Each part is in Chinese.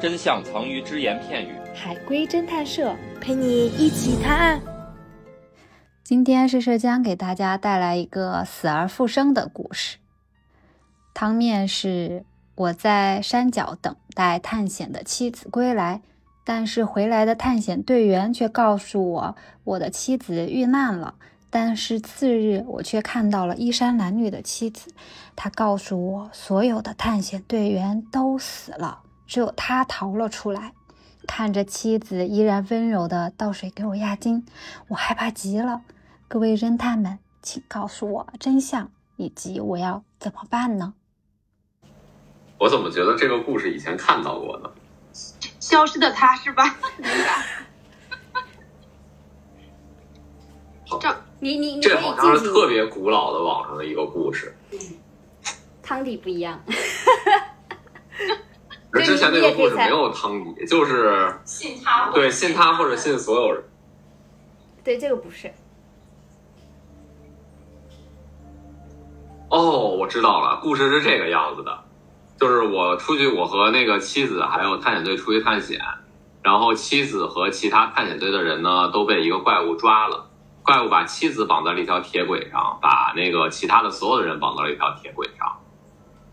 真相藏于只言片语。海龟侦探社陪你一起探案。今天是社江给大家带来一个死而复生的故事。汤面是我在山脚等待探险的妻子归来，但是回来的探险队员却告诉我我的妻子遇难了。但是次日我却看到了衣衫褴褛的妻子，他告诉我所有的探险队员都死了，只有他逃了出来。看着妻子依然温柔的倒水给我压惊，我害怕极了。各位侦探们，请告诉我真相，以及我要怎么办呢？我怎么觉得这个故事以前看到过呢？消失的他是吧？这你你你这好像是特别古老的网上的一个故事。汤底不一样。而之前那个故事没有汤米，就是信他，对，信他或者信所有人。对，这个不是。哦，我知道了，故事是这个样子的，就是我出去，我和那个妻子还有探险队出去探险，然后妻子和其他探险队的人呢都被一个怪物抓了。怪物把妻子绑在了一条铁轨上，把那个其他的所有的人绑到了一条铁轨上，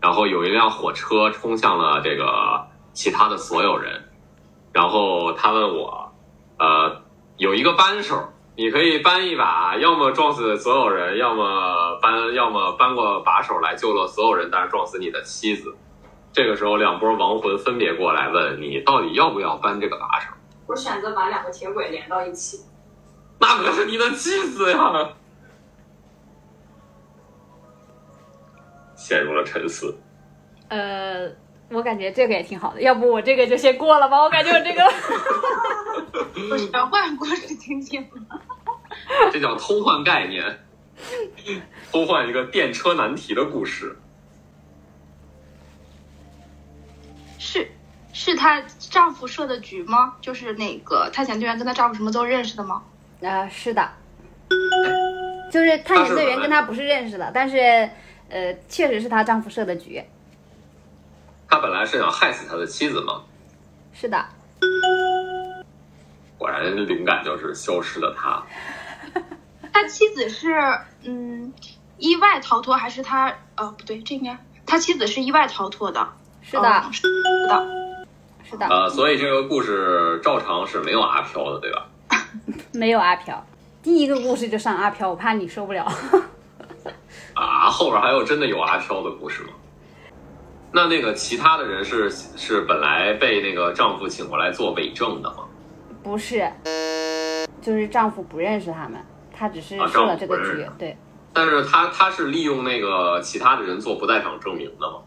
然后有一辆火车冲向了这个其他的所有人，然后他问我，呃，有一个扳手，你可以扳一把，要么撞死所有人，要么扳，要么扳过把手来救了所有人，但是撞死你的妻子。这个时候，两波亡魂分别过来问你，到底要不要扳这个把手？我选择把两个铁轨连到一起。那可是你的妻子呀！陷入了沉思。呃，我感觉这个也挺好的，要不我这个就先过了吧？我感觉我这个，我想换故事听听。这叫偷换概念，偷换一个电车难题的故事。是是她丈夫设的局吗？就是那个探险队员跟她丈夫什么都认识的吗？啊，是的，就是探险队员跟她不是认识的，但是呃，确实是她丈夫设的局。他本来是想害死他的妻子吗？是的。果然，灵感就是消失的他。他妻子是嗯意外逃脱，还是他呃不对，这应该他妻子是意外逃脱的。是的，是的，是的。呃，所以这个故事照常是没有阿飘的，对吧？没有阿飘，第一个故事就上阿飘，我怕你受不了。啊，后边还有真的有阿飘的故事吗？那那个其他的人是是本来被那个丈夫请过来做伪证的吗？不是，就是丈夫不认识他们，他只是设了这个局，对。但是他他是利用那个其他的人做不在场证明的吗？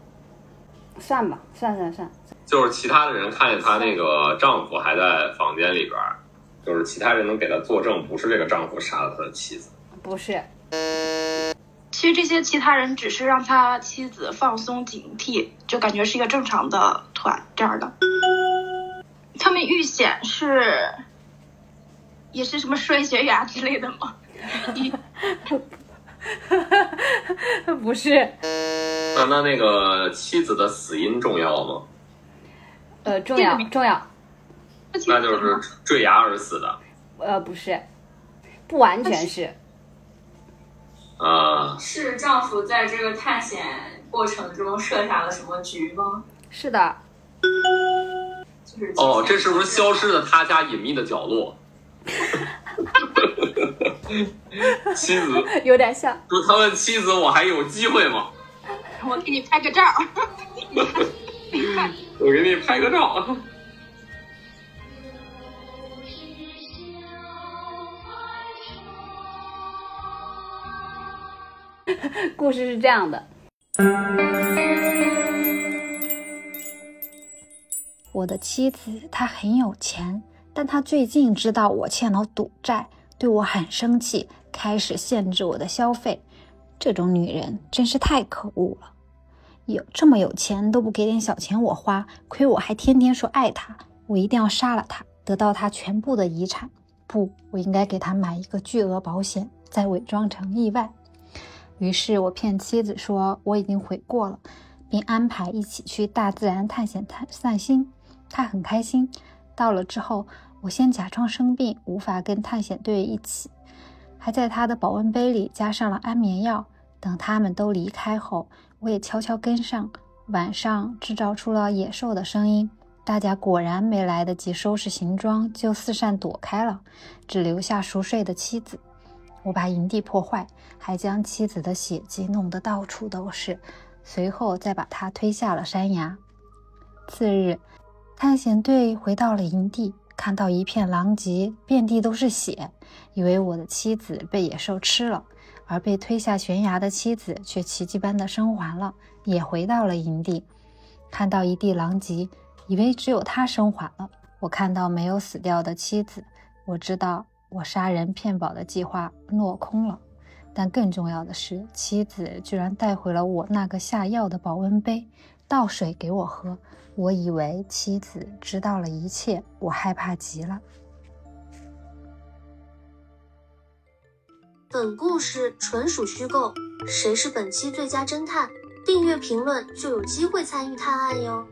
算吧，算算算。就是其他的人看见她那个丈夫还在房间里边，就是其他人能给她作证，不是这个丈夫杀了他的妻子。不是。其实这些其他人只是让他妻子放松警惕，就感觉是一个正常的团这样的。他们遇险是，也是什么摔悬崖之类的吗？不是。那那那个妻子的死因重要吗？呃，重要，重要。那就是坠崖而死的。呃，不是，不完全是。啊，是丈夫在这个探险过程中设下了什么局吗？是的，就是哦，这是不是消失的他家隐秘的角落？妻子有点像。就他问妻子：“我还有机会吗？”我给你拍个照。我给你拍个照。故事是这样的：我的妻子她很有钱，但她最近知道我欠了赌债，对我很生气，开始限制我的消费。这种女人真是太可恶了！有这么有钱都不给点小钱我花，亏我还天天说爱她，我一定要杀了她，得到她全部的遗产。不，我应该给她买一个巨额保险，再伪装成意外。于是我骗妻子说我已经悔过了，并安排一起去大自然探险、探散心。他很开心。到了之后，我先假装生病，无法跟探险队一起，还在他的保温杯里加上了安眠药。等他们都离开后，我也悄悄跟上。晚上制造出了野兽的声音，大家果然没来得及收拾行装，就四散躲开了，只留下熟睡的妻子。我把营地破坏，还将妻子的血迹弄得到处都是，随后再把她推下了山崖。次日，探险队回到了营地，看到一片狼藉，遍地都是血，以为我的妻子被野兽吃了。而被推下悬崖的妻子却奇迹般的生还了，也回到了营地。看到一地狼藉，以为只有他生还了。我看到没有死掉的妻子，我知道我杀人骗保的计划落空了。但更重要的是，妻子居然带回了我那个下药的保温杯，倒水给我喝。我以为妻子知道了一切，我害怕极了。本故事纯属虚构，谁是本期最佳侦探？订阅评论就有机会参与探案哟。